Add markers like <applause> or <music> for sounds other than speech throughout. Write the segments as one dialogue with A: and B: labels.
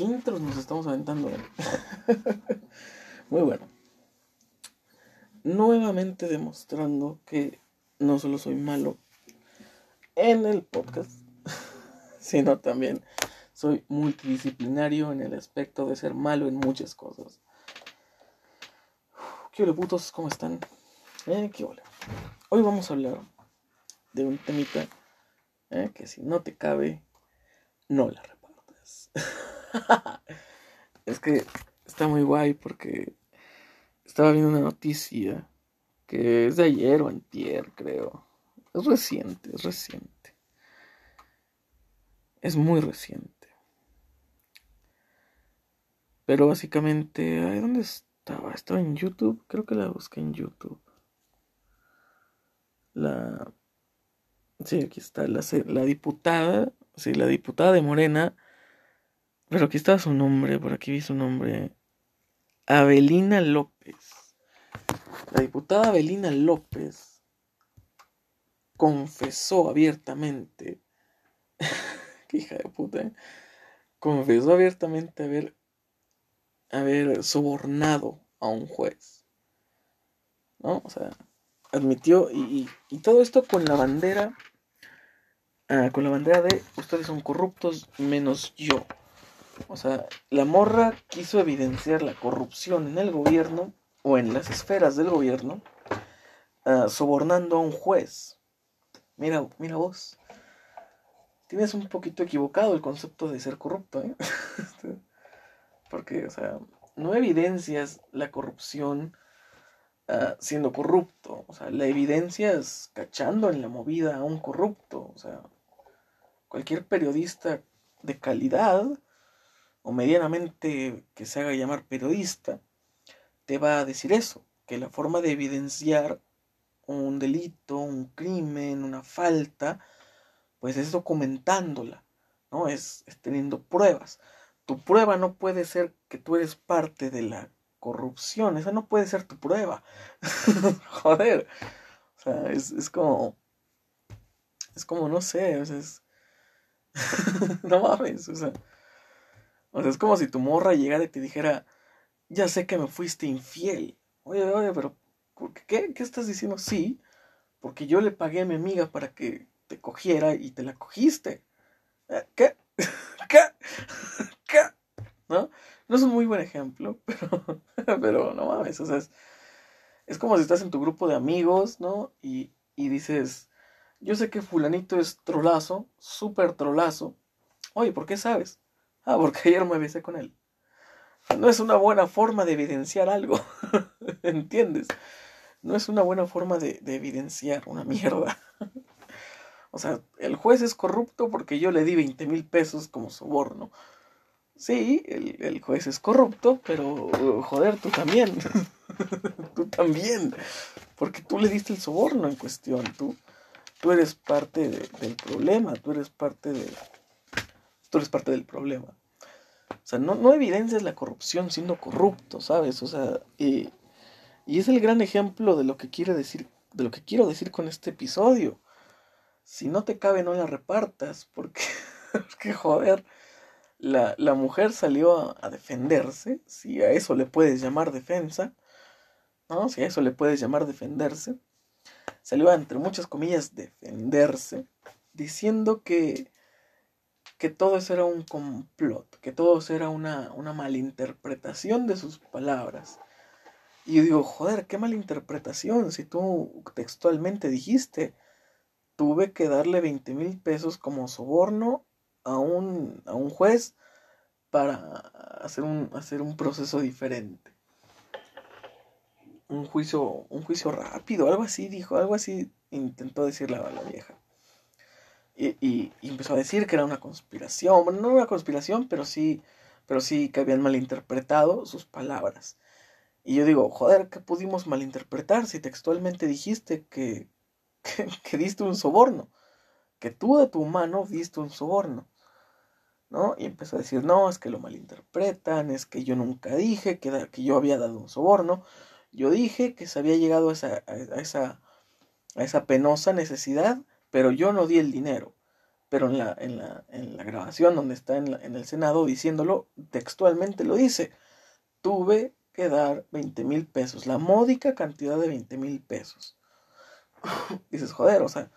A: intros nos estamos aventando. ¿eh? <laughs> Muy bueno. Nuevamente demostrando que no solo soy malo en el podcast, <laughs> sino también soy multidisciplinario en el aspecto de ser malo en muchas cosas. ¿Qué ole putos? ¿Cómo están? Eh, ¿Qué ole? Hoy vamos a hablar de un temita eh, que si no te cabe, no la repartes. <laughs> <laughs> es que está muy guay porque estaba viendo una noticia que es de ayer o antier, creo. Es reciente, es reciente. Es muy reciente. Pero básicamente, ¿dónde estaba? Estaba en YouTube, creo que la busqué en YouTube. La... Sí, aquí está, la, la diputada, sí, la diputada de Morena, pero aquí está su nombre, por aquí vi su nombre, Abelina López. La diputada Abelina López confesó abiertamente, <laughs> qué hija de puta, ¿eh? confesó abiertamente haber, haber sobornado a un juez. ¿No? O sea, admitió y, y, todo esto con la bandera, ah, con la bandera de ustedes son corruptos menos yo. O sea, la morra quiso evidenciar la corrupción en el gobierno o en las esferas del gobierno, uh, sobornando a un juez. Mira, mira vos. Tienes un poquito equivocado el concepto de ser corrupto, ¿eh? <laughs> Porque, o sea, no evidencias la corrupción uh, siendo corrupto. O sea, la evidencias cachando en la movida a un corrupto. O sea, cualquier periodista de calidad o medianamente que se haga llamar periodista, te va a decir eso, que la forma de evidenciar un delito, un crimen, una falta, pues es documentándola, ¿no? Es, teniendo pruebas. Tu prueba no puede ser que tú eres parte de la corrupción, esa no puede ser tu prueba. <laughs> Joder. O sea, es, es como. Es como, no sé, es. <laughs> no mames, o sea. O sea, es como si tu morra llegara y te dijera, ya sé que me fuiste infiel. Oye, oye, pero ¿qué? ¿Qué estás diciendo? Sí, porque yo le pagué a mi amiga para que te cogiera y te la cogiste. Eh, ¿Qué? <laughs> ¿Qué? <laughs> ¿Qué? ¿No? No es un muy buen ejemplo, <laughs> pero, pero no mames, o sea, es, es como si estás en tu grupo de amigos, ¿no? Y, y dices, yo sé que fulanito es trolazo, súper trolazo. Oye, ¿por qué sabes? Ah, porque ayer me besé con él. No es una buena forma de evidenciar algo. <laughs> ¿Entiendes? No es una buena forma de, evidenciar una mierda. <laughs> o sea, el juez es corrupto porque yo le di 20 mil pesos como soborno. Sí, el, el, juez es corrupto, pero joder, tú también. <laughs> tú también. Porque tú le diste el soborno en cuestión. Tú, tú eres parte del problema. Tú eres parte de, tú eres parte del problema. O sea, no, no evidencias la corrupción siendo corrupto, ¿sabes? O sea, y, es el gran ejemplo de lo que quiero decir, de lo que quiero decir con este episodio. Si no te cabe, no la repartas, porque, <laughs> porque joder, la, la mujer salió a, a, defenderse, si a eso le puedes llamar defensa, ¿no? Si a eso le puedes llamar defenderse, salió a, entre muchas comillas, defenderse, diciendo que que todo eso era un complot, que todo eso era una, una malinterpretación de sus palabras. Y yo digo, joder, qué malinterpretación, si tú textualmente dijiste, tuve que darle 20 mil pesos como soborno a un, a un juez para hacer un, hacer un proceso diferente. Un juicio, un juicio rápido, algo así dijo, algo así intentó decirle a la vieja. Y, empezó a decir que era una conspiración. Bueno, no una conspiración, pero sí, pero sí que habían malinterpretado sus palabras. Y yo digo, joder, ¿qué pudimos malinterpretar si textualmente dijiste <laughs> que, que, diste un soborno? Que tú de tu mano diste un soborno. ¿No? Y empezó a decir, no, es que lo malinterpretan, es que yo nunca dije que, que yo había dado un soborno. Yo dije que se había llegado a esa, a esa, a esa penosa necesidad pero yo no di el dinero. pero en la, en la, en la grabación donde está en, en, el Senado diciéndolo, textualmente lo dice, tuve que dar 20 mil pesos, la módica cantidad de 20 mil pesos. <laughs> dices, joder, o sea,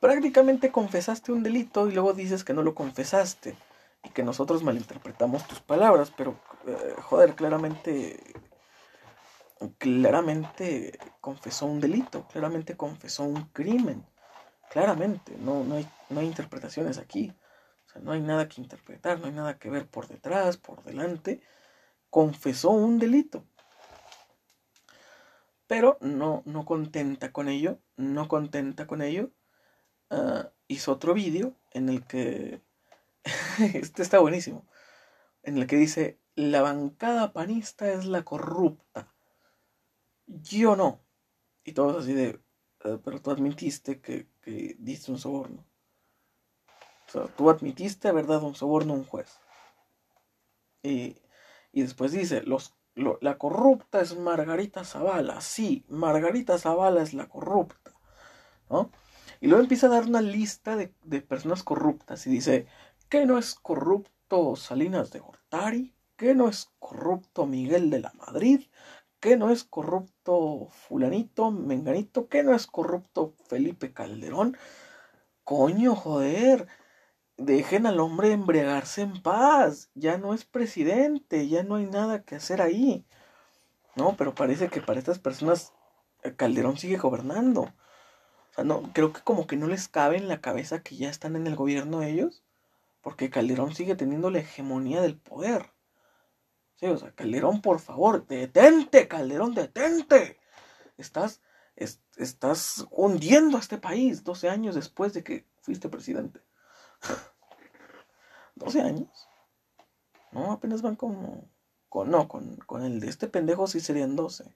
A: prácticamente confesaste un delito y luego dices que no lo confesaste y que nosotros malinterpretamos tus palabras, pero eh, joder, claramente claramente confesó un delito, claramente confesó un crimen, claramente, no, no, hay, no hay interpretaciones aquí, o sea, no hay nada que interpretar, no hay nada que ver por detrás, por delante, confesó un delito. Pero no, no contenta con ello, no contenta con ello, uh, hizo otro vídeo en el que, <laughs> este está buenísimo, en el que dice, la bancada panista es la corrupta yo no. Y todos así de, eh, pero tú admitiste que, que diste un soborno. O sea, tú admitiste haber dado un soborno a un juez. Y, y después dice, los, la corrupta es Margarita Zavala. Sí, Margarita Zavala es la corrupta. ¿no? Y luego empieza a dar una lista de, de personas corruptas y dice, ¿qué no es corrupto Salinas de Gortari? ¿Qué no es corrupto Miguel de la Madrid? ¿Qué no es corrupto fulanito, menganito? ¿Qué no es corrupto Felipe Calderón? Coño, joder. Dejen al hombre embriagarse en paz. Ya no es presidente, ya no hay nada que hacer ahí. No, pero parece que para estas personas eh, Calderón sigue gobernando. O sea, no, creo que como que no les cabe en la cabeza que ya están en el gobierno ellos, porque Calderón sigue teniendo la hegemonía del poder. Sí, o sea, Calderón, por favor, detente, Calderón, detente. Estás, estás hundiendo a este país 12 años después de que fuiste presidente. <laughs> 12 años. No, apenas van como... Con, no, con, con el de este pendejo sí serían 12.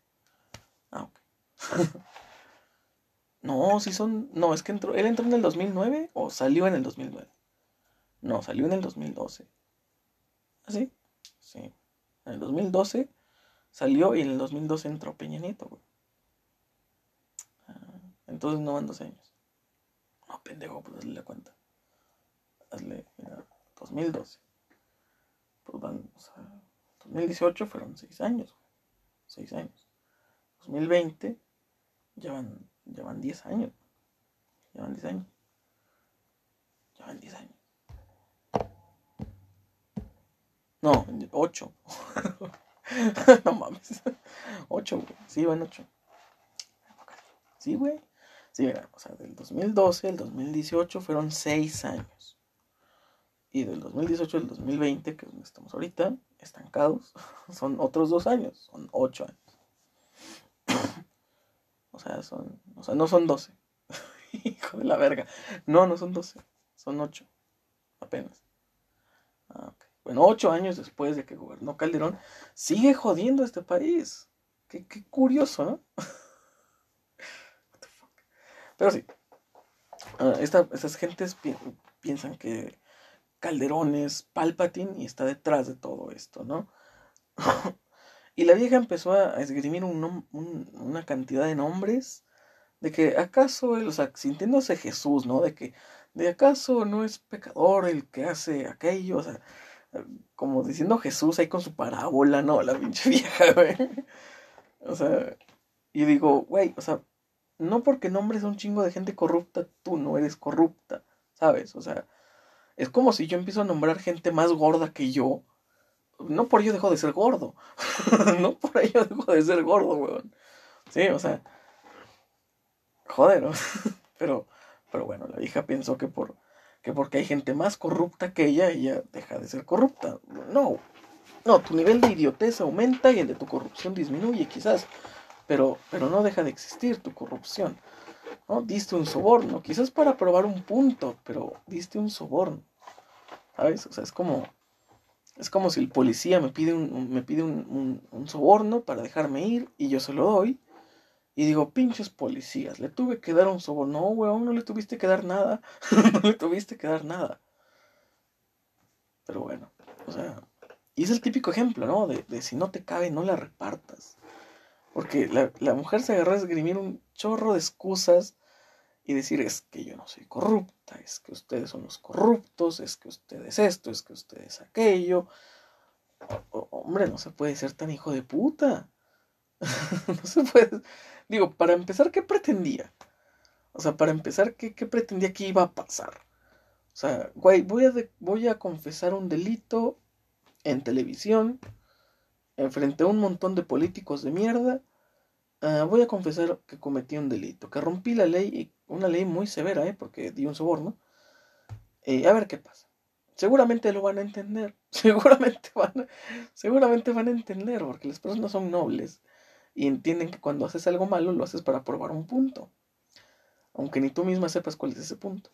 A: Ah, ok. <laughs> no, sí son... No, es que entró... ¿Él entró en el 2009 o salió en el 2009? No, salió en el 2012. ¿Ah, sí? Sí. En el 2012 salió y en el 2012 entró Peña Nieto, ah, entonces no van 12 años. No, pendejo, pues hazle la cuenta. Hazle, mira, 2012. Pues van, o sea, 2018 fueron 6 años, 6 años. 2020 llevan, llevan 10 años. Llevan 10 años. Llevan 10 años. No, 8. <laughs> no mames. 8, güey. Sí, van 8. Sí, güey. Sí, mira, o sea, del 2012 al 2018 fueron 6 años. Y del 2018 al 2020, que es donde estamos ahorita, estancados, <laughs> son otros 2 años. Son 8 años. <coughs> o sea, son. O sea, no son 12. <laughs> Hijo de la verga. No, no son 12. Son 8. Apenas. Ah, ok bueno, ocho años después de que gobernó Calderón, sigue jodiendo este país. Qué, curioso, ¿no? <laughs> Pero sí, uh, estas gentes piensan que Calderón es Palpatine y está detrás de todo esto, ¿no? <laughs> y la vieja empezó a esgrimir una cantidad de nombres de que acaso él, o sea, sintiéndose Jesús, ¿no? De que de acaso no es pecador el que hace aquello, o sea, como diciendo Jesús ahí con su parábola, ¿no? La pinche <laughs> vieja, güey. O sea, y digo, güey, o sea, no porque nombres a un chingo de gente corrupta, tú no eres corrupta, ¿sabes? O sea, es como si yo empiezo a nombrar gente más gorda que yo. No por ello dejo de ser gordo. <laughs> no por ello dejo de ser gordo, weón. Sí, o sea. Joder, <laughs> ¿no? pero, pero bueno, la vieja pensó que por que porque hay gente más corrupta que ella, ella deja de ser corrupta. No, no, tu nivel de idiotez aumenta y el de tu corrupción disminuye quizás, pero, pero no deja de existir tu corrupción. ¿no? Diste un soborno, quizás para probar un punto, pero diste un soborno. ¿Sabes? O sea, es como, es como si el policía me pide un, me pide un, un soborno para dejarme ir y yo se lo doy y digo, pinches policías, le tuve que dar un soborno. No, weón, no le tuviste que dar nada. <laughs> no le tuviste que dar nada. Pero bueno, o sea, y es el típico ejemplo, ¿no? De, de si no te cabe, no la repartas. Porque la, la, mujer se agarró a esgrimir un chorro de excusas y decir es que yo no soy corrupta, es que ustedes son los corruptos, es que ustedes esto, es que ustedes aquello. hombre, no se puede ser tan hijo de puta. <laughs> no se puede. Digo, para empezar, ¿qué pretendía? O sea, para empezar, ¿qué, qué pretendía que iba a pasar? O sea, güey, voy a, voy a confesar un delito en televisión, enfrente a un montón de políticos de mierda. Ah, voy a confesar que cometí un delito, que rompí la ley, una ley muy severa, ¿eh? porque di un soborno. y a ver qué pasa. Seguramente lo van a entender, <laughs> seguramente van, a, seguramente van a entender, porque las personas son nobles y entienden que cuando haces algo malo lo haces para probar un punto, aunque ni tú misma sepas cuál es ese punto.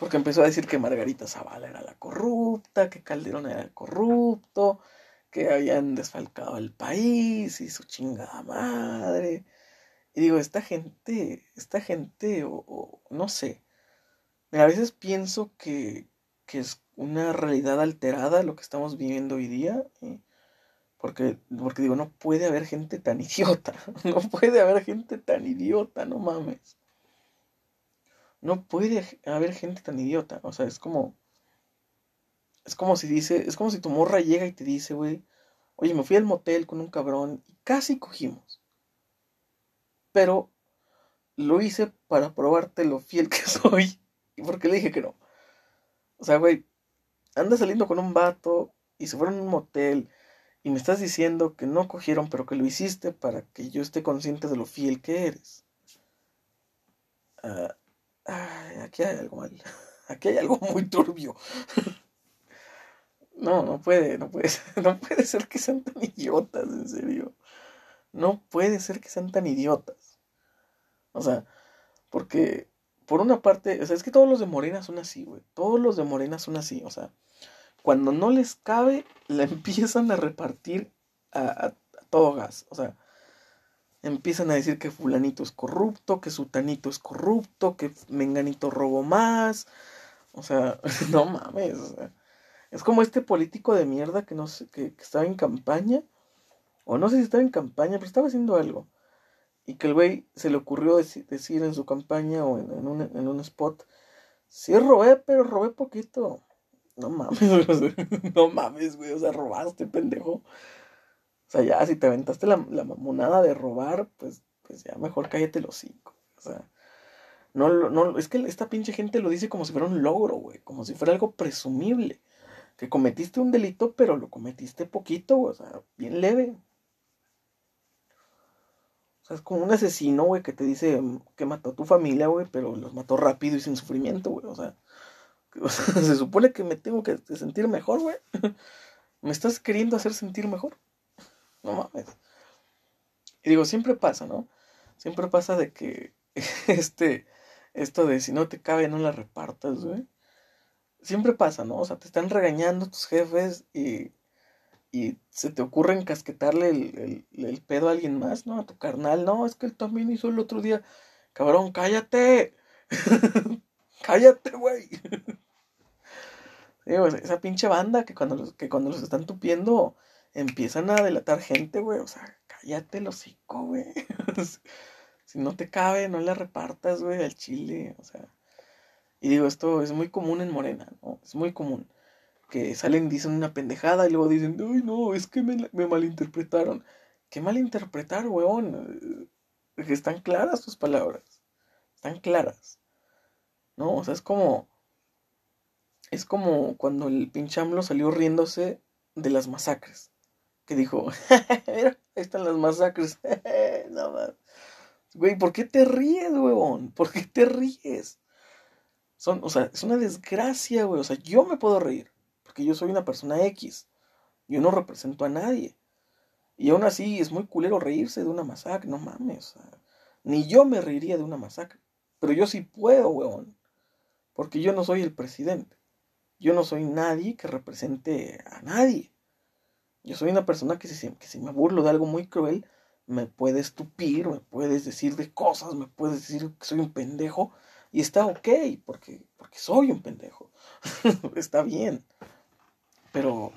A: Porque empezó a decir que Margarita Zavala era la corrupta, que Calderón era el corrupto, que habían desfalcado el país y su chingada madre. Y digo, esta gente, esta gente, o, no sé, a veces pienso que, que, es una realidad alterada lo que estamos viviendo hoy día. Porque, porque digo, no puede haber gente tan <laughs> idiota. No puede haber gente tan idiota, no mames. No puede haber gente tan idiota. O sea, es como. Es como si dice. Es como si tu morra llega y te dice, güey. Oye, me fui al motel con un cabrón y casi cogimos. Pero lo hice para probarte lo fiel que <laughs> soy. Y porque le dije que no. O sea, güey. Anda saliendo con un vato y se fueron a un motel. Y me estás diciendo que no cogieron, pero que lo hiciste para que yo esté consciente de lo fiel que eres. Ah, Ay, aquí hay algo mal. <laughs> Aquí hay algo muy turbio. <laughs> No, no puede, no puede, <laughs> no puede ser que sean tan idiotas, en serio. No puede ser que sean tan idiotas. O sea, porque por una parte, o sea, es que todos los de Morena son así, güey. Todos los de Morena son así, o sea, cuando no les cabe, la empiezan a repartir a, todo gas. O sea, empiezan a decir que fulanito es corrupto, que sutanito es corrupto, que menganito robó más. O sea, <laughs> no mames. es como este político de mierda que no sé, que, estaba en campaña. O no sé si estaba en campaña, pero estaba haciendo algo. Y que el güey se le ocurrió decir, en su campaña o en, un, en un spot. Sí robé, pero robé poquito. No mames, <laughs> no mames, güey. O sea, robaste, pendejo. O sea, ya si te aventaste la, la mamonada de robar, pues, pues ya mejor cállate los cinco. O sea, no, no, es que esta pinche gente lo dice como si fuera un logro, güey, como si fuera algo presumible. Que cometiste un delito, pero lo cometiste poquito, o sea, bien leve. O sea, es como un asesino, güey, que te dice que mató a tu familia, güey, pero los mató rápido y sin sufrimiento, güey. O sea, <laughs> se supone que me tengo que sentir mejor, güey. <laughs> ¿Me estás queriendo hacer sentir mejor? No mames. Y digo, siempre pasa, ¿no? Siempre pasa de que <laughs> este, esto de si no te cabe, no la repartas, güey. Siempre pasa, ¿no? O sea, te están regañando tus jefes y, y se te ocurre encasquetarle el, el, pedo a alguien más, ¿no? A tu carnal. No, es que él también hizo el otro día. Cabrón, cállate. cállate, güey. Esa pinche banda que cuando los, que cuando los están tupiendo empiezan a delatar gente, güey. O sea, cállate el hocico, güey. <laughs> si no te cabe, no le repartas, güey, al chile. O sea. Y digo, esto es muy común en Morena, ¿no? Es muy común. Que salen, dicen una pendejada y luego dicen, uy, no, es que me, me malinterpretaron. ¿Qué malinterpretar, weón? Están claras tus palabras. Están claras. ¿No? O sea, es como. Es como cuando el pinche AMLO salió riéndose de las masacres que dijo, <laughs> mira, ahí están las masacres. <laughs> no más. Güey, ¿por qué te ríes, huevón? ¿Por qué te ríes? Son, o sea, es una desgracia, güey. O sea, yo me puedo reír, porque yo soy una persona X. Yo no represento a nadie. Y aún así es muy culero reírse de una masacre, no mames. ni yo me reiría de una masacre. Pero yo sí puedo, huevón. Porque yo no soy el presidente. Yo no soy nadie que represente a nadie. Yo soy una persona que si, que si me burlo de algo muy cruel, me puede estupir, me puedes decir de cosas, me puedes decir que soy un pendejo. Y está ok, porque, porque soy un pendejo. <laughs> está bien. Pero,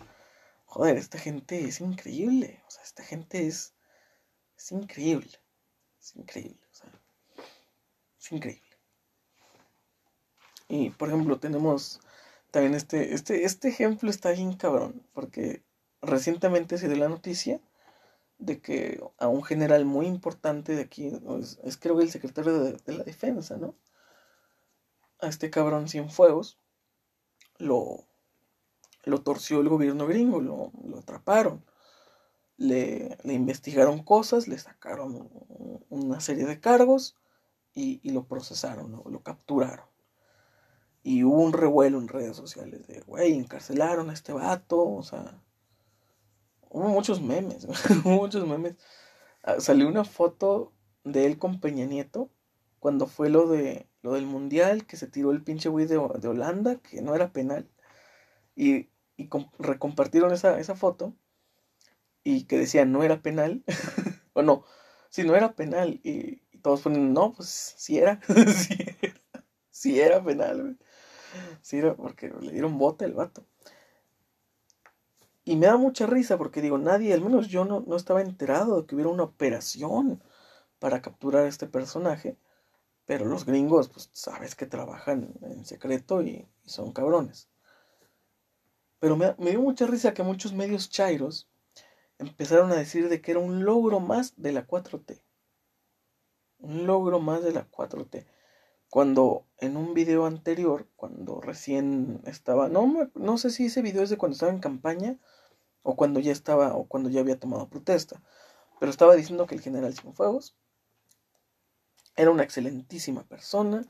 A: joder, esta gente es increíble. O sea, esta gente es, es increíble. Es increíble. O sea. Es increíble. Y por ejemplo, tenemos este, este, este ejemplo está bien cabrón, porque recientemente se dio la noticia de que a un general muy importante de aquí, es, creo que el secretario de, la defensa, ¿no? A este cabrón Cienfuegos, lo, lo torció el gobierno gringo, lo, lo atraparon, le, le, investigaron cosas, le sacaron una serie de cargos y lo procesaron, lo capturaron. Y hubo un revuelo en redes sociales de, güey, encarcelaron a este vato, o sea, hubo muchos memes, <laughs> hubo muchos memes. Ah, salió una foto de él con Peña Nieto cuando fue lo de lo del mundial que se tiró el pinche güey de, de, Holanda que no era penal y, y recompartieron esa, esa foto y que decía no era penal <laughs> o no si no era penal y, todos ponen no pues sí era <laughs> sí era, era penal güey. Sí porque le dieron bote al vato y me da mucha risa porque digo, nadie, al menos yo no, no estaba enterado de que hubiera una operación para capturar a este personaje. Pero los gringos, pues sabes que trabajan en secreto y, son cabrones. Pero me, me, dio mucha risa que muchos medios chairos empezaron a decir de que era un logro más de la 4T. Un logro más de la 4T. Cuando en un video anterior, cuando recién estaba, no, no sé si ese video es de cuando estaba en campaña o cuando ya estaba, o cuando ya había tomado protesta. Pero estaba diciendo que el general Cienfuegos era una excelentísima persona,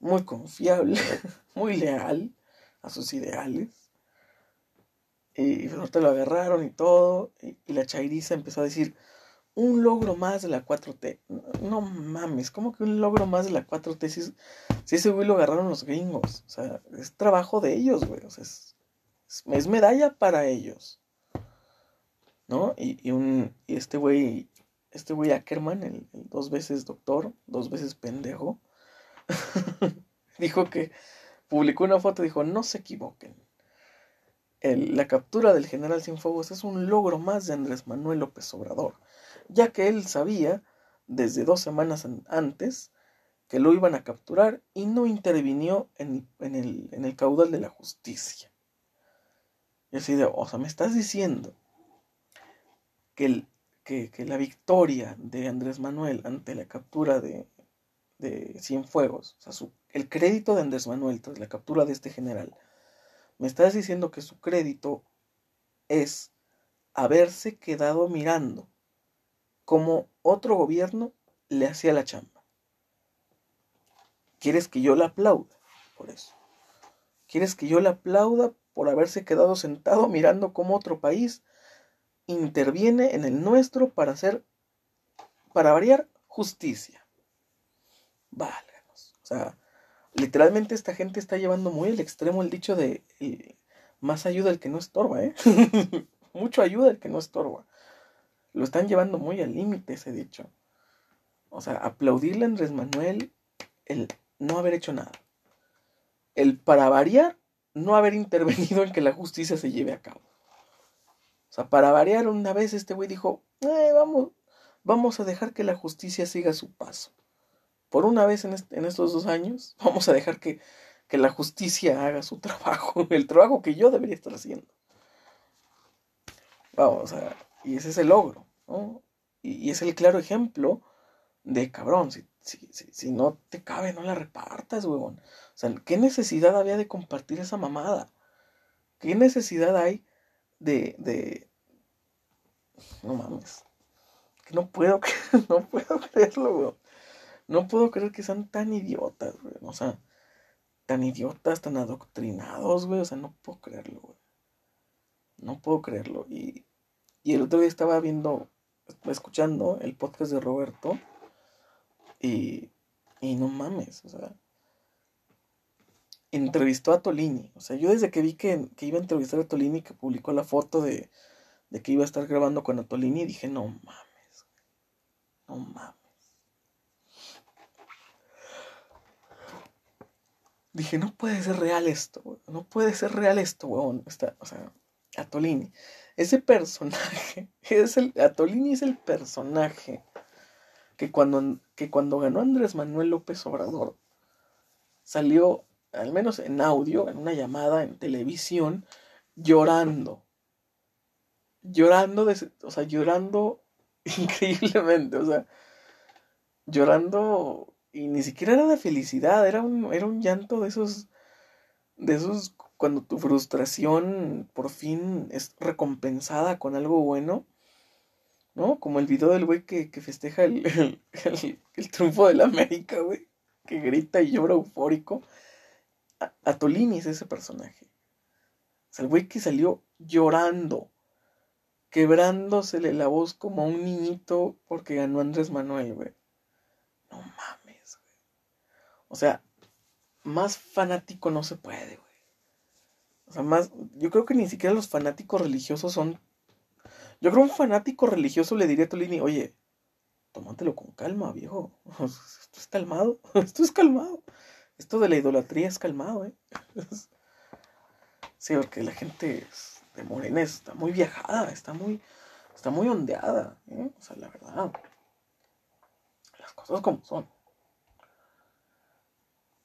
A: muy confiable, <laughs> muy leal a sus ideales. Y ahorita lo agarraron y todo. Y, la chairiza empezó a decir, un logro más de la 4T. No, mames, ¿cómo que un logro más de la 4T? Si, si, ese güey lo agarraron los gringos. O sea, es trabajo de ellos, güey. O sea, es, es medalla para ellos. ¿no? Y, un, y este güey, este güey Ackerman, el, dos veces doctor, dos veces pendejo, <laughs> dijo que publicó una foto y dijo, no se equivoquen. la captura del general Cienfuegos es un logro más de Andrés Manuel López Obrador, ya que él sabía desde dos semanas antes que lo iban a capturar y no intervinió en, en, el, en el caudal de la justicia. Y así de, o sea, me estás diciendo que, que, la victoria de Andrés Manuel ante la captura de, de Cienfuegos, o sea, el crédito de Andrés Manuel tras la captura de este general, me estás diciendo que su crédito es haberse quedado mirando como otro gobierno le hacía la chamba. ¿Quieres que yo la aplauda por eso? ¿Quieres que yo la aplauda por haberse quedado sentado mirando cómo otro país interviene en el nuestro para hacer, para variar, justicia. Válganos. O sea, literalmente esta gente está llevando muy al extremo el dicho de más ayuda el que no estorba, ¿eh? <laughs> Mucho ayuda el que no estorba. Lo están llevando muy al límite ese dicho. O sea, aplaudirle a Andrés Manuel el no haber hecho nada. El para variar, no haber intervenido en que la justicia se lleve a cabo. O sea, para variar una vez este güey dijo, eh, vamos, vamos a dejar que la justicia siga su paso. Por una vez en, estos dos años, <laughs> vamos a dejar que, la justicia haga su trabajo, <laughs> el trabajo que yo debería estar haciendo. Vamos, sea, y ese es el logro, ¿no? Y, es el claro ejemplo de cabrón, si, si, si, no te cabe, no la repartas, huevón. O sea, ¿qué necesidad había de compartir esa mamada? ¿Qué necesidad hay de, de... No mames. Que no puedo, <laughs> no puedo creerlo, güey. No puedo creer que sean tan idiotas, güey. O sea, tan idiotas, tan adoctrinados, güey. O sea, no puedo creerlo, güey. No puedo creerlo. Y, y el otro día estaba viendo, escuchando el podcast de Roberto. Y, y no mames, o sea, entrevistó a Tolini. O sea, yo desde que vi que, iba a entrevistar a Tolini, que publicó la foto de, de que iba a estar grabando con Tolini, dije, no mames, no mames. Dije, no puede ser real esto, no puede ser real esto, weón. Está, o sea, Atolini. Ese personaje, <laughs> es el, Atolini es el personaje que cuando, que cuando ganó Andrés Manuel López Obrador, salió, al menos en audio, en una llamada en televisión, llorando. Llorando, de, o sea, llorando <laughs> increíblemente, o sea, llorando y ni siquiera era de felicidad, era un, era un llanto de esos, de esos cuando tu frustración por fin es recompensada con algo bueno, ¿no? Como el video del güey que, festeja <laughs> el, el, triunfo de la América, güey, que grita y llora eufórico. A, Tolini es ese personaje. O sea, el güey que salió llorando, quebrándosele la voz como a un niñito porque ganó Andrés Manuel, güey. No mames, güey. O sea, más fanático no se puede, güey. Sea, más, yo creo que ni siquiera los fanáticos religiosos son... Yo creo que un fanático religioso le diría a Tolini, oye, tómatelo con calma, viejo. <laughs> Esto es calmado, <laughs> esto es calmado. Esto de la idolatría es calmado, ¿eh? Sí, porque la gente de Morena está muy viajada, está muy, está muy ondeada, ¿eh? O sea, la verdad. Las cosas como son.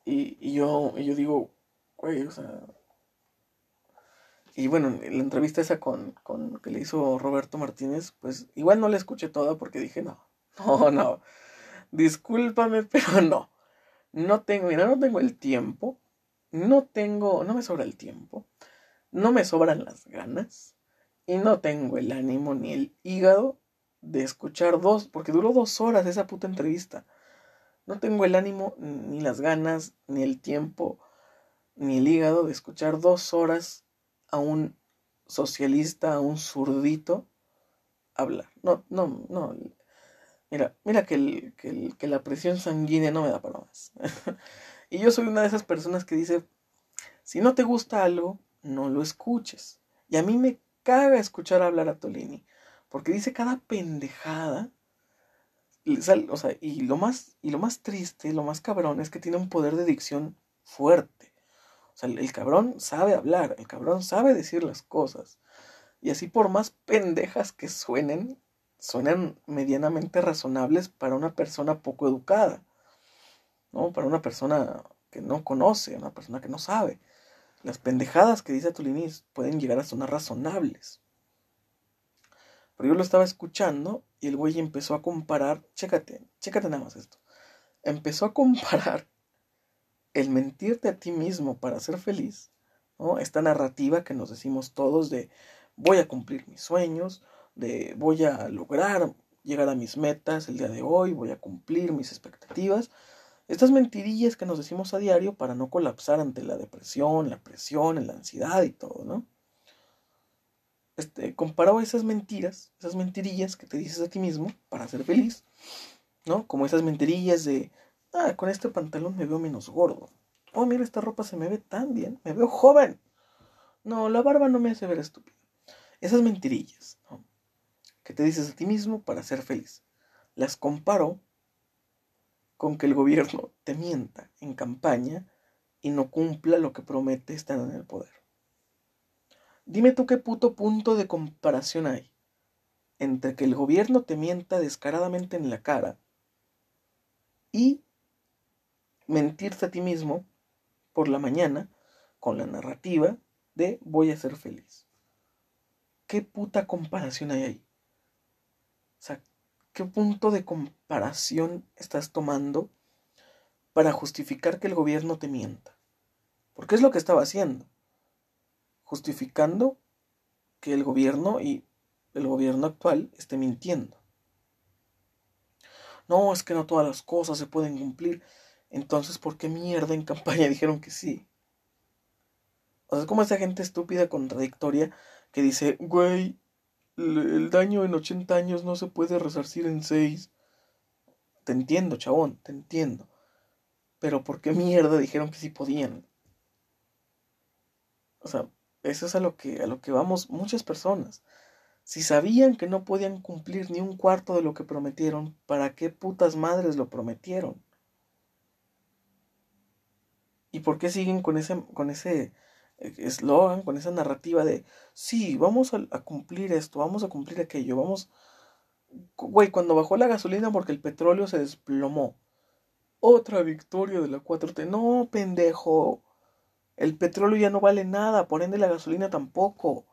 A: Y, y yo, y yo digo, güey, o sea, y bueno, la entrevista esa con, con, que le hizo Roberto Martínez, pues igual no la escuché toda porque dije, no, <laughs> no, no, discúlpame, <laughs> pero no. No tengo, mira, no tengo el tiempo, no tengo, no me sobra el tiempo, no me sobran las ganas y no tengo el ánimo ni el hígado de escuchar dos, porque duró dos horas esa puta entrevista. No tengo el ánimo, ni las ganas, ni el tiempo, ni el hígado de escuchar dos horas a un socialista, a un zurdito, hablar. No, no, no. Mira, mira que, el, que, que la presión sanguínea no me da para más. <laughs> y yo soy una de esas personas que dice, si no te gusta algo, no lo escuches. Y a mí me caga escuchar hablar a Tolini, porque dice cada pendejada. O sea, y lo más, y lo más triste, lo más cabrón es que tiene un poder de dicción fuerte. Sea, el cabrón sabe hablar, el cabrón sabe decir las cosas. Y así por más pendejas que suenen, suenan medianamente razonables para una persona poco educada, ¿no? Para una persona que no conoce, una persona que no sabe. Las pendejadas que dice Tulinis pueden llegar a sonar razonables. Pero yo lo estaba escuchando y el güey empezó a comparar, chécate, chécate nada más esto. Empezó a comparar el mentirte a ti mismo para ser feliz. Esta narrativa que nos decimos todos de voy a cumplir mis sueños, de voy a lograr llegar a mis metas el día de hoy, voy a cumplir mis expectativas. Estas mentirillas que nos decimos a diario para no colapsar ante la depresión, la presión, la ansiedad y todo, ¿no? Este, comparado esas mentiras, esas mentirillas que te dices a ti mismo para ser feliz, ¿no? Como esas mentirillas de Ah, con este pantalón me veo menos gordo. Oh, mira, esta ropa se me ve tan bien. Me veo joven. No, la barba no me hace ver estúpido. Esas mentirillas que te dices a ti mismo para ser feliz. Las comparo con que el gobierno te mienta en campaña y no cumpla lo que promete estar en el poder. Dime tú qué puto punto de comparación hay entre que el gobierno te mienta descaradamente en la cara y mentirte a ti mismo por la mañana con la narrativa de voy a ser feliz. ¿Qué puta comparación hay ahí? O sea, ¿qué punto de comparación estás tomando para justificar que el gobierno te mienta? Porque es lo que estaba haciendo. Justificando que el gobierno y el gobierno actual esté mintiendo. No, es que no todas las cosas se pueden cumplir. Entonces, ¿por qué mierda en campaña <laughs> dijeron que sí? O sea, es como esa gente estúpida, contradictoria, que dice, güey, el daño en 80 años no se puede resarcir en 6. Te entiendo, chabón, te entiendo. Pero ¿por qué mierda dijeron que sí podían? O sea, eso es a lo que, a lo que vamos muchas personas. Si sabían que no podían cumplir ni un cuarto de lo que prometieron, ¿para qué putas madres lo prometieron? ¿Y por qué siguen con ese con ese eh, eslogan, con esa narrativa de sí, vamos a, cumplir esto, vamos a cumplir aquello, vamos Güey, cuando bajó la gasolina porque el petróleo se desplomó. Otra victoria de la 4T. No, pendejo. El petróleo ya no vale nada, por ende la gasolina tampoco.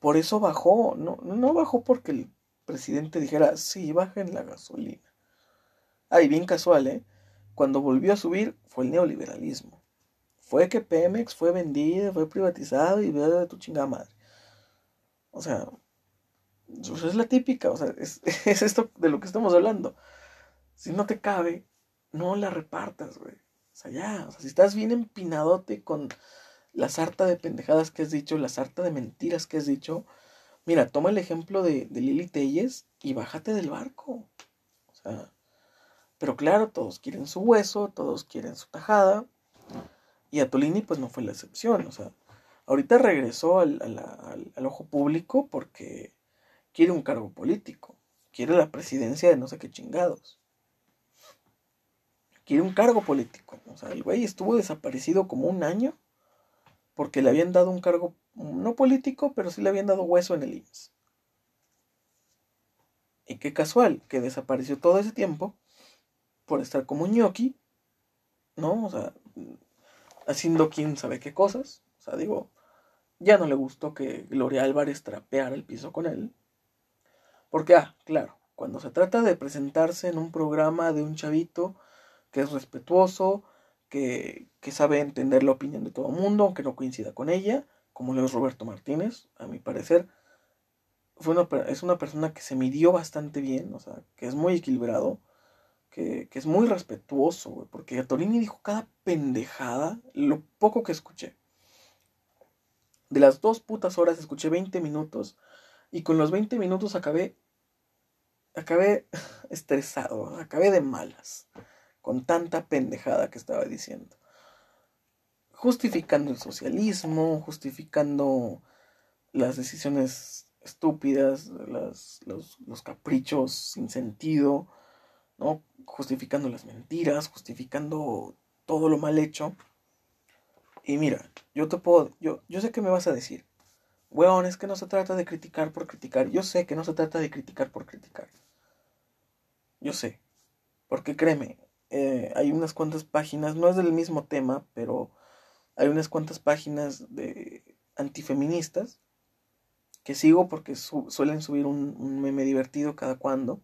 A: Por eso bajó. No, no bajó porque el presidente dijera, sí, bajen la gasolina. Ay, bien casual, ¿eh? Cuando volvió a subir fue el neoliberalismo. Fue que Pemex fue vendido, fue privatizado y veo de tu chingada madre. O sea, pues es la típica, o sea, es, <laughs> es, esto de lo que estamos hablando. Si no te cabe, no la repartas, güey. O sea, ya, o sea, si estás bien empinadote con la sarta de pendejadas que has dicho, la sarta de mentiras que has dicho, mira, toma el ejemplo de, de Lili Telles y bájate del barco. O sea, pero claro, todos quieren su hueso, todos quieren su tajada. Y a Tolini pues no fue la excepción. O sea, ahorita regresó al, al, ojo público porque quiere un cargo político. Quiere la presidencia de no sé qué chingados. Quiere un cargo político. O sea, el güey estuvo desaparecido como un año porque le habían dado un cargo, no político, pero sí le habían dado hueso en el IMSS. Y qué casual que desapareció todo ese tiempo por estar como ñoqui, ¿no? O sea, haciendo quién sabe qué cosas. O sea, digo, ya no le gustó que Gloria Álvarez trapeara el piso con él. Porque, ah, claro, cuando se trata de presentarse en un programa de un chavito que es respetuoso, que, que sabe entender la opinión de todo el mundo, aunque no coincida con ella, como lo es Roberto Martínez, a mi parecer, fue una, es una persona que se midió bastante bien, o sea, que es muy equilibrado, que, es muy respetuoso, porque Torini dijo cada pendejada, lo poco que escuché. De las dos putas horas escuché 20 minutos y con los 20 minutos acabé, acabé <laughs> estresado, acabé de malas, con tanta pendejada que estaba diciendo. Justificando el socialismo, justificando las decisiones estúpidas, los, los caprichos sin sentido, ¿no? Justificando las mentiras, justificando todo lo mal hecho. Y mira, yo te puedo, yo, yo sé que me vas a decir, weón, es que no se trata de criticar por criticar. Yo sé que no se trata de criticar por criticar. Yo sé. Porque créeme, eh, hay unas cuantas páginas, no es del mismo tema, pero hay unas cuantas páginas de antifeministas que sigo porque suelen subir un, un, meme divertido cada cuando.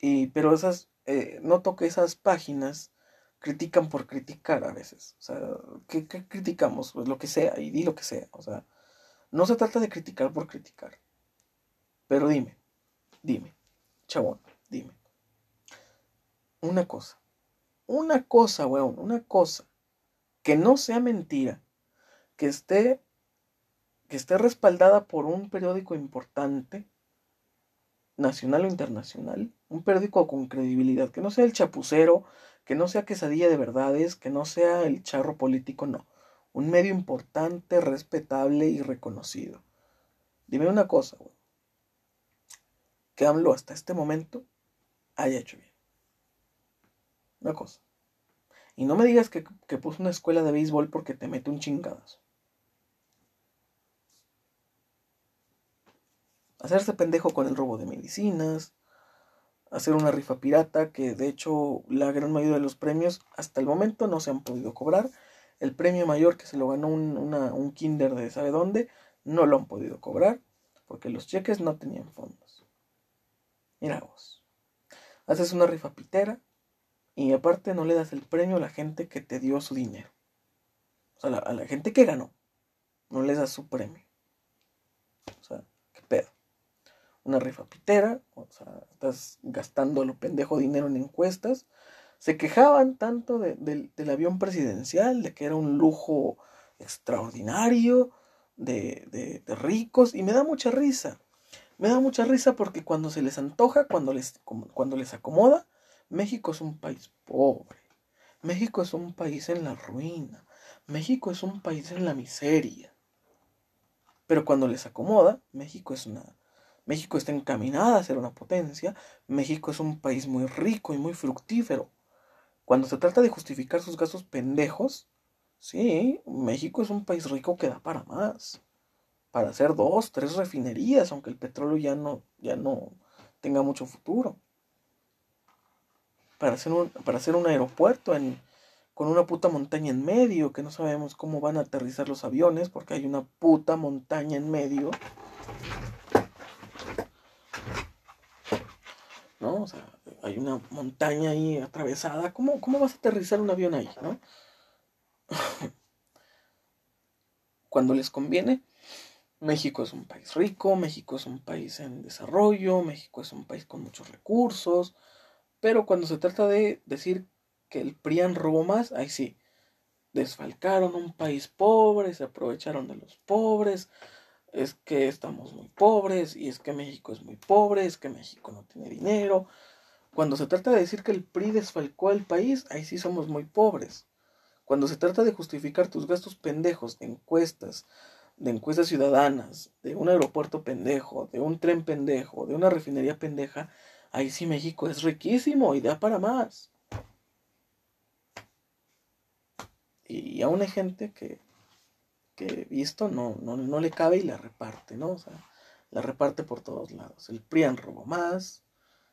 A: Y, pero esas, eh, noto que esas páginas critican por criticar a veces. O sea, ¿qué, criticamos? Pues lo que sea, y di lo que sea. O sea, no se trata de criticar por criticar. Pero dime, dime, chabón, dime. Una cosa, una cosa, weón, una cosa. Que no sea mentira, que esté, que esté respaldada por un periódico importante, nacional o internacional, un periódico con credibilidad, que no sea el chapucero, que no sea quesadilla de verdades, que no sea el charro político, no. Un medio importante, respetable y reconocido. Dime una cosa. Que AMLO hasta este momento haya hecho bien. Una cosa. Y no me digas que, que puso una escuela de béisbol porque te mete un chingadazo. hacerse pendejo con el robo de medicinas, hacer una rifa pirata, que de hecho la gran mayoría de los premios hasta el momento no se han podido cobrar. El premio mayor que se lo ganó un, un kinder de sabe dónde, no lo han podido cobrar, porque los cheques no tenían fondos. Mira vos, haces una rifa pitera y aparte no le das el premio a la gente que te dio su dinero. O sea, a la gente que ganó, no les das su premio. O sea, qué pedo una rifa pitera, o sea, estás gastando lo pendejo dinero en encuestas. Se quejaban tanto del avión presidencial, de que era un lujo extraordinario, de, de, ricos, y me da mucha risa. Me da mucha risa porque cuando se les antoja, cuando les, cuando les acomoda, México es un país pobre. México es un país en la ruina. México es un país en la miseria. Pero cuando les acomoda, México es una México está encaminada a ser una potencia. México es un país muy rico y muy fructífero. Cuando se trata de justificar sus gastos pendejos, sí, México es un país rico que da para más. Para hacer dos, tres refinerías, aunque el petróleo ya no, ya no, tenga mucho futuro. Para hacer un, para hacer un aeropuerto en, con una puta montaña en medio, que no sabemos cómo van a aterrizar los aviones, porque hay una puta montaña en medio. ¿No? O sea, hay una montaña ahí atravesada. ¿Cómo, cómo vas a aterrizar un avión ahí, no? <laughs> Cuando les conviene, México es un país rico, México es un país en desarrollo, México es un país con muchos recursos, pero cuando se trata de decir que el PRIAN robó más, ahí sí, desfalcaron un país pobre, se aprovecharon de los pobres, es que estamos muy pobres, y es que México es muy pobre, es que México no tiene dinero. Cuando se trata de decir que el PRI desfalcó al país, ahí sí somos muy pobres. Cuando se trata de justificar tus gastos pendejos de encuestas, de encuestas ciudadanas, de un aeropuerto pendejo, de un tren pendejo, de una refinería pendeja, ahí sí México es riquísimo y da para más. Y aún hay gente que, que visto no, no, no le cabe y la reparte, ¿no? O sea, la reparte por todos lados. El PRIAN robó más,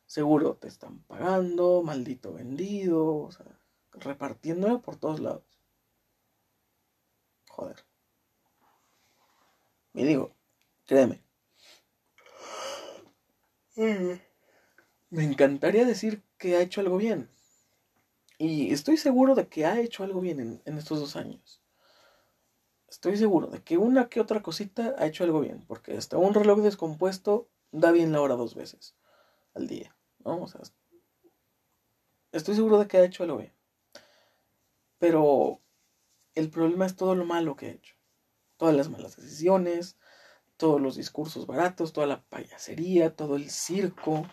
A: seguro te están pagando, maldito vendido, repartiéndolo por todos lados. Joder. Y digo, créeme. Me encantaría decir que ha hecho algo bien. Y estoy seguro de que ha hecho algo bien en, estos dos años. Estoy seguro de que una que otra cosita ha hecho algo bien. Porque hasta un reloj descompuesto da bien la hora dos veces al día. ¿no? O sea, estoy seguro de que ha hecho algo bien. Pero el problema es todo lo malo que ha hecho todas las malas decisiones, todos los discursos baratos, toda la payasería, todo el circo.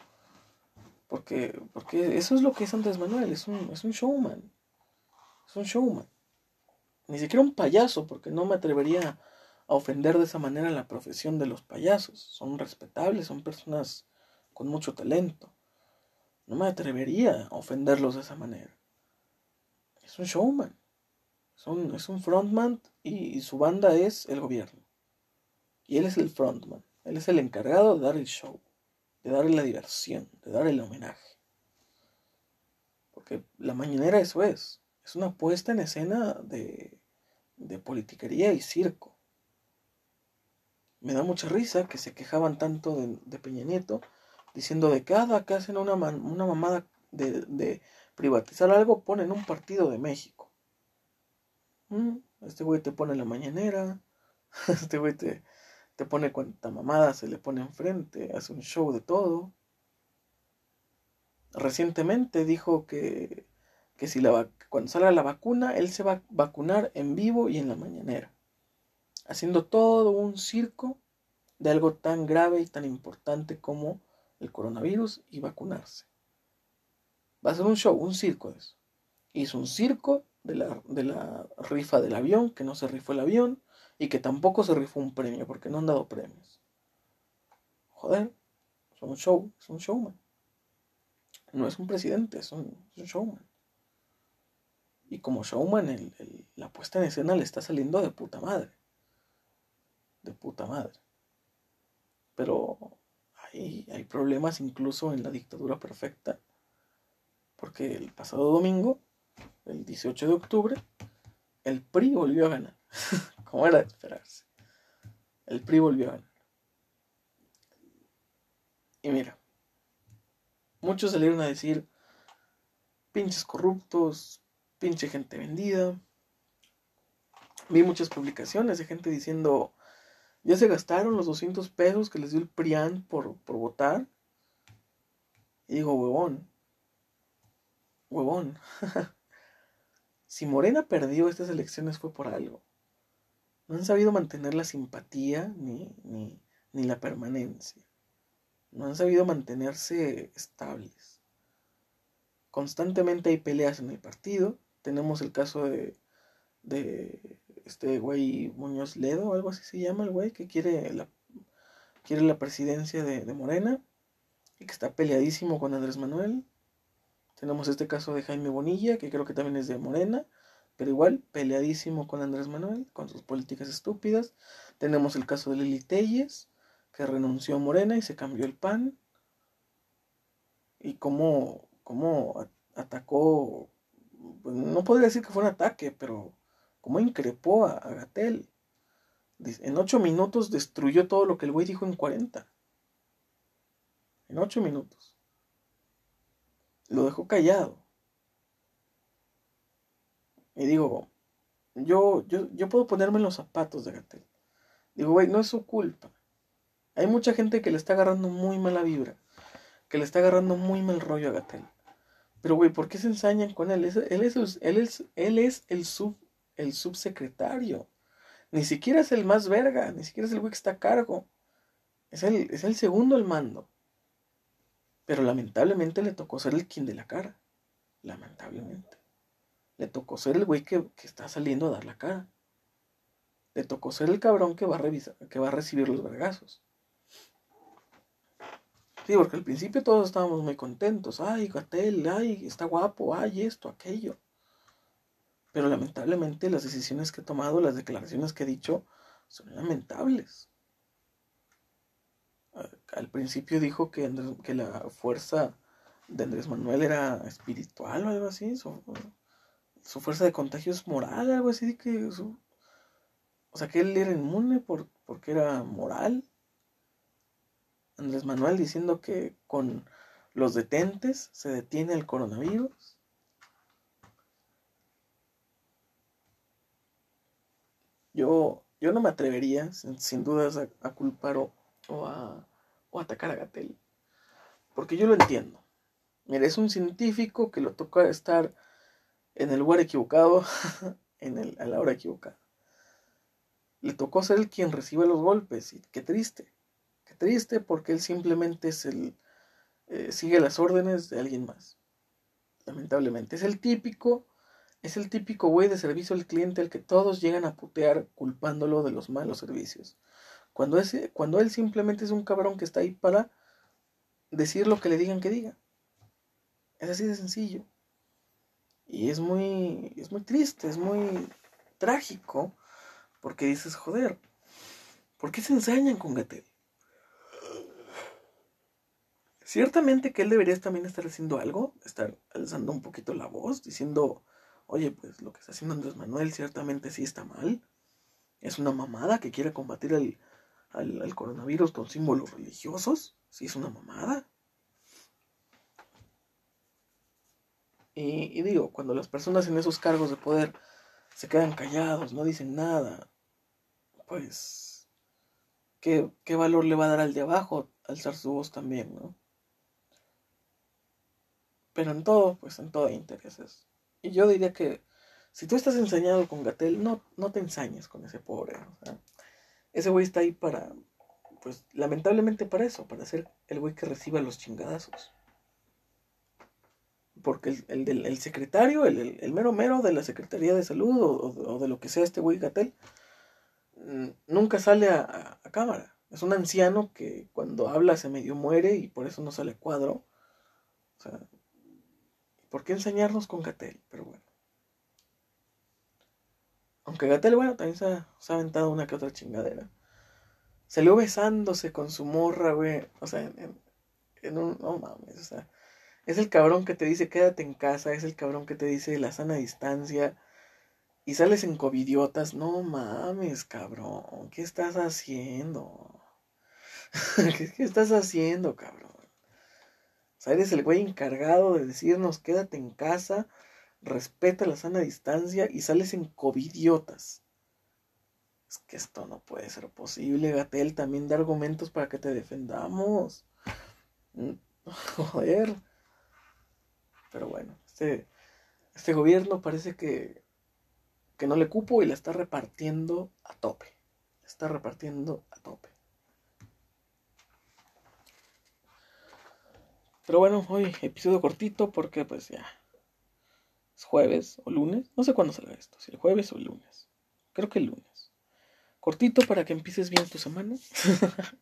A: Porque, porque eso es lo que es Andrés Manuel, es un, es un showman. Es un showman. Ni siquiera un payaso, porque no me atrevería a ofender de esa manera la profesión de los payasos. Son respetables, son personas con mucho talento. No me atrevería a ofenderlos de esa manera. Es un showman. Es un, frontman y, su banda es el gobierno. Y él es el frontman. Él es el encargado de dar el show, de darle la diversión, de darle el homenaje. Porque la mañanera eso es. Es una puesta en escena de, de politiquería y circo. Me da mucha risa que se quejaban tanto de, Peña Nieto, diciendo de cada que hacen una, una mamada de, de privatizar algo, ponen un partido de México. Mm, este güey te pone la mañanera. <laughs> Este güey te, te pone cuanta mamada se le pone enfrente. Hace un show de todo. Recientemente dijo que, que si la, cuando salga la vacuna, él se va a vacunar en vivo y en la mañanera. Haciendo todo un circo de algo tan grave y tan importante como el coronavirus y vacunarse. Va a ser un show, un circo de eso. Hizo un circo de la, de la rifa del avión, que no se rifó el avión y que tampoco se rifó un premio, porque no han dado premios. Joder, es un show, es un showman. No es un presidente, es un, showman. Y como showman, el, la puesta en escena le está saliendo de puta madre. De puta madre. Pero hay, hay problemas incluso en la dictadura perfecta. Porque el pasado domingo el 18 de octubre, el PRI volvió a ganar. <laughs> Como era de esperarse. El PRI volvió a ganar. Y mira, muchos salieron a decir, pinches corruptos, pinche gente vendida. Vi muchas publicaciones de gente diciendo, ya se gastaron los 200 pesos que les dio el PRIAN por, por votar. Y digo, huevón, huevón. <laughs> Si Morena perdió estas elecciones fue por algo. No han sabido mantener la simpatía ni, ni, ni la permanencia. No han sabido mantenerse estables. Constantemente hay peleas en el partido. Tenemos el caso de, de este güey Muñoz Ledo, algo así se llama el güey, que quiere la, quiere la presidencia de, Morena y que está peleadísimo con Andrés Manuel. Tenemos este caso de Jaime Bonilla, que creo que también es de Morena, pero igual peleadísimo con Andrés Manuel, con sus políticas estúpidas. Tenemos el caso de Lili Telles, que renunció a Morena y se cambió el PAN. y cómo, cómo atacó, no podría decir que fue un ataque, pero cómo increpó a, Gatel. En ocho minutos destruyó todo lo que el güey dijo en 40. En ocho minutos. Lo dejó callado. Y digo, yo, yo, yo puedo ponerme en los zapatos de Gatel. Digo, güey, no es su culpa. Hay mucha gente que le está agarrando muy mala vibra. Que le está agarrando muy mal rollo a Gatel. Pero, güey, ¿por qué se ensañan con él? Él es, él es, él es el, sub, el subsecretario. Ni siquiera es el más verga. Ni siquiera es el güey que está a cargo. Es el, es el segundo al mando. Pero lamentablemente le tocó ser el quien de la cara. Lamentablemente. Le tocó ser el güey que, que está saliendo a dar la cara. Le tocó ser el cabrón que va a, que va a recibir los vergazos. Sí, porque al principio todos estábamos muy contentos. Ay, Gatel, ay, está guapo, ay, esto, aquello. Pero lamentablemente las decisiones que he tomado, las declaraciones que he dicho, son lamentables. Al principio dijo que, que la fuerza de Andrés Manuel era espiritual o algo así. Su, su fuerza de contagio es moral, algo así. Que o sea, que él era inmune por, porque era moral. Andrés Manuel diciendo que con los detentes se detiene el coronavirus. Yo, yo no me atrevería, sin, dudas, a, culpar o, a, o, atacar a Gatel. Porque yo lo entiendo. Mira, es un científico que lo toca estar en el lugar equivocado, <laughs> en el, a la hora equivocada. Le tocó ser el quien recibe los golpes y qué triste triste porque él simplemente es el, eh, sigue las órdenes de alguien más. Lamentablemente. Es el típico, es el típico güey de servicio al cliente al que todos llegan a putear culpándolo de los malos servicios. Cuando él simplemente es un cabrón que está ahí para decir lo que le digan que diga. Es así de sencillo. Y es muy, es muy triste, es muy trágico, porque dices, joder, ¿por qué se ensañan con Gatel? Ciertamente que él debería también estar haciendo algo, estar alzando un poquito la voz, diciendo, oye, pues lo que está haciendo Andrés Manuel ciertamente sí está mal. Es una mamada que quiere combatir al, al, coronavirus con símbolos religiosos. Sí, es una mamada. Y, y, digo, cuando las personas en esos cargos de poder se quedan callados, no dicen nada, pues, ¿qué, qué valor le va a dar al de abajo alzar su voz también, no? Pero en todo, pues en todo hay intereses. Y yo diría que si tú estás ensañado con Gatel, no, no te ensañes con ese pobre. O ese güey está ahí para, pues lamentablemente para eso, para ser el güey que reciba los chingadazos. Porque el, el, del, el secretario, el, el, mero mero de la Secretaría de Salud o, de lo que sea este güey Gatel, mm, nunca sale a, a, cámara. Es un anciano que cuando habla se medio muere y por eso no sale cuadro. O sea, ¿Por qué enseñarnos con Gatel? Pero bueno. Aunque Gatel, bueno, también se ha, aventado una que otra chingadera. Salió besándose con su morra, güey. O sea, en, un. No mames, o sea. Es el cabrón que te dice quédate en casa. Es el cabrón que te dice la sana distancia. Y sales en covidiotas. No mames, cabrón. ¿Qué estás haciendo? <laughs> ¿Qué, ¿Qué estás haciendo, cabrón? Sea, eres el güey encargado de decirnos quédate en casa, respeta la sana distancia y sales en covidiotas. Es que esto no puede ser posible, Gatel, también da argumentos para que te defendamos. Mm, <laughs> joder. Pero bueno, este, este gobierno parece que, que no le cupo y la está repartiendo a tope. está repartiendo a tope. Pero bueno, hoy episodio cortito porque pues ya es jueves o lunes. No sé cuándo salga esto, si el jueves o el lunes. Creo que el lunes. Cortito para que empieces bien tu semana. <laughs>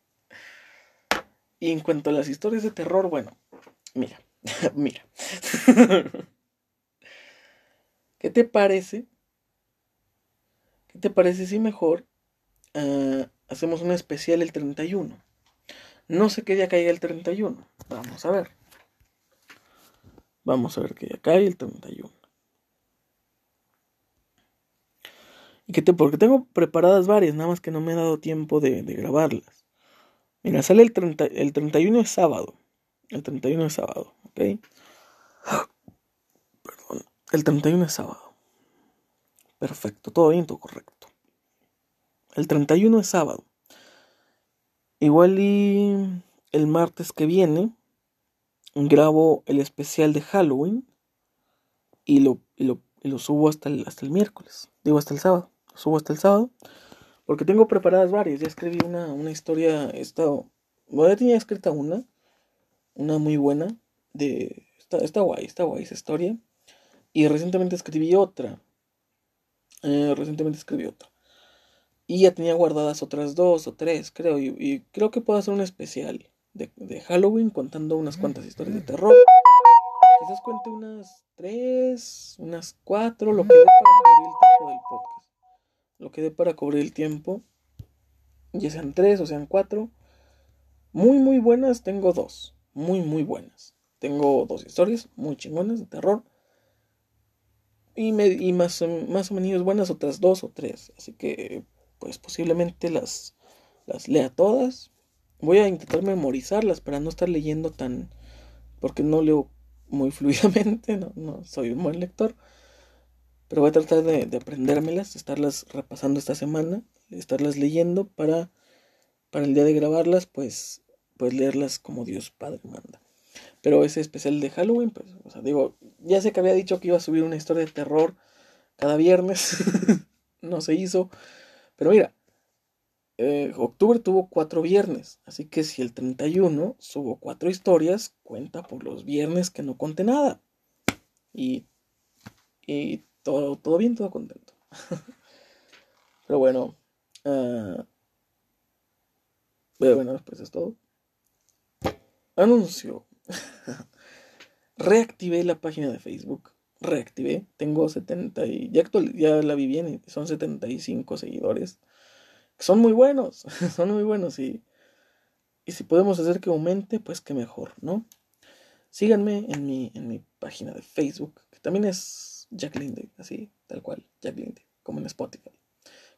A: y en cuanto a las historias de terror, bueno, mira, <laughs> mira. <laughs> ¿Qué te parece? ¿Qué te parece si mejor uh, hacemos un especial el 31? No sé qué día caiga el 31. Vamos a ver. Vamos a ver qué acá y el 31. ¿Y qué te, porque tengo preparadas varias, nada más que no me he dado tiempo de, grabarlas. Mira, sale el, 30, el 31 es sábado. El 31 es sábado, ¿ok? <gasps> Perdón. El 31 es sábado. Perfecto, todo bien, todo correcto. El 31 es sábado. Igual y el martes que viene grabo el especial de Halloween y lo, lo, lo subo hasta el, hasta el miércoles. Digo hasta el sábado subo hasta el sábado. Porque tengo preparadas varias. Ya escribí una, una historia. estado bueno, ya tenía escrita una. Una muy buena. De. Está, está guay, está guay esa historia. Y recientemente escribí otra. Eh, recientemente escribí otra. Y ya tenía guardadas otras dos o tres, creo. Y, creo que puedo hacer un especial de, de, Halloween contando unas cuantas historias de terror. Quizás cuente unas tres, unas cuatro, lo que dé para cubrir el tiempo del podcast lo que dé para cubrir el tiempo, ya sean tres o sean cuatro. Muy, muy buenas, tengo dos. Muy, muy buenas. Tengo dos historias muy chingonas de terror. Y, y más, más o menos buenas otras dos o tres. Así que, pues posiblemente las, las lea todas. Voy a intentar memorizarlas para no estar leyendo tan... Porque no leo muy <laughs> fluidamente, no, no soy un buen lector. Pero voy a tratar de, de aprendérmelas, estarlas repasando esta semana, estarlas leyendo para, para el día de grabarlas, pues, pues leerlas como Dios Padre manda. Pero ese especial de Halloween, pues, digo, ya sé que había dicho que iba a subir una historia de terror cada viernes, <laughs> no se hizo, pero mira, eh, octubre tuvo cuatro viernes, así que si el 31 subo cuatro historias, cuenta por los viernes que no conté nada. Y, y todo, todo bien, todo contento. <laughs> Pero bueno, uh, bueno, después es todo. Anuncio. <laughs> Reactivé la página de Facebook. Reactivé. Tengo 70 y ya, ya la vi bien. Son 75 seguidores. son muy buenos. <laughs> son muy buenos y, y si podemos hacer que aumente, pues que mejor, ¿no? Síganme en mi, en mi página de Facebook, que también es Jack Lindy, así, tal cual, Jack Lindy, como en Spotify.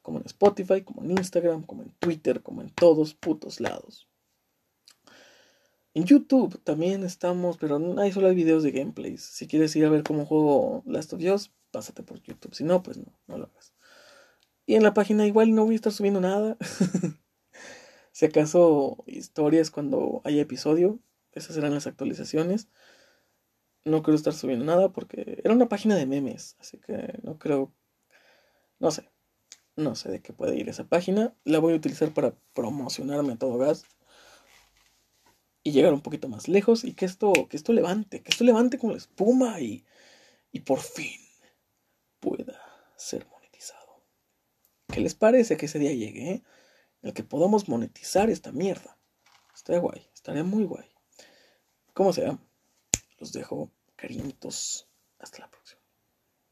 A: Como en Spotify, como en Instagram, como en Twitter, como en todos putos lados. En YouTube también estamos, pero hay solo hay videos de gameplays. Si quieres ir a ver cómo juego Last of Us, pásate por YouTube. Si no, pues no, no lo hagas. Y en la página igual no voy a estar subiendo nada. <laughs> si acaso historias cuando haya episodio, esas serán las actualizaciones no quiero estar subiendo nada porque era una página de memes, así que no creo, no sé, no sé de qué puede ir esa página. La voy a utilizar para promocionarme a todo gas y llegar un poquito más lejos y que esto, que esto levante, que esto levante como la espuma y, y por fin pueda ser monetizado. ¿Qué les parece que ese día llegue? Eh? En el que podamos monetizar esta mierda. Estaría guay, estaría muy guay. Como sea, los dejo cariñitos. Hasta la próxima.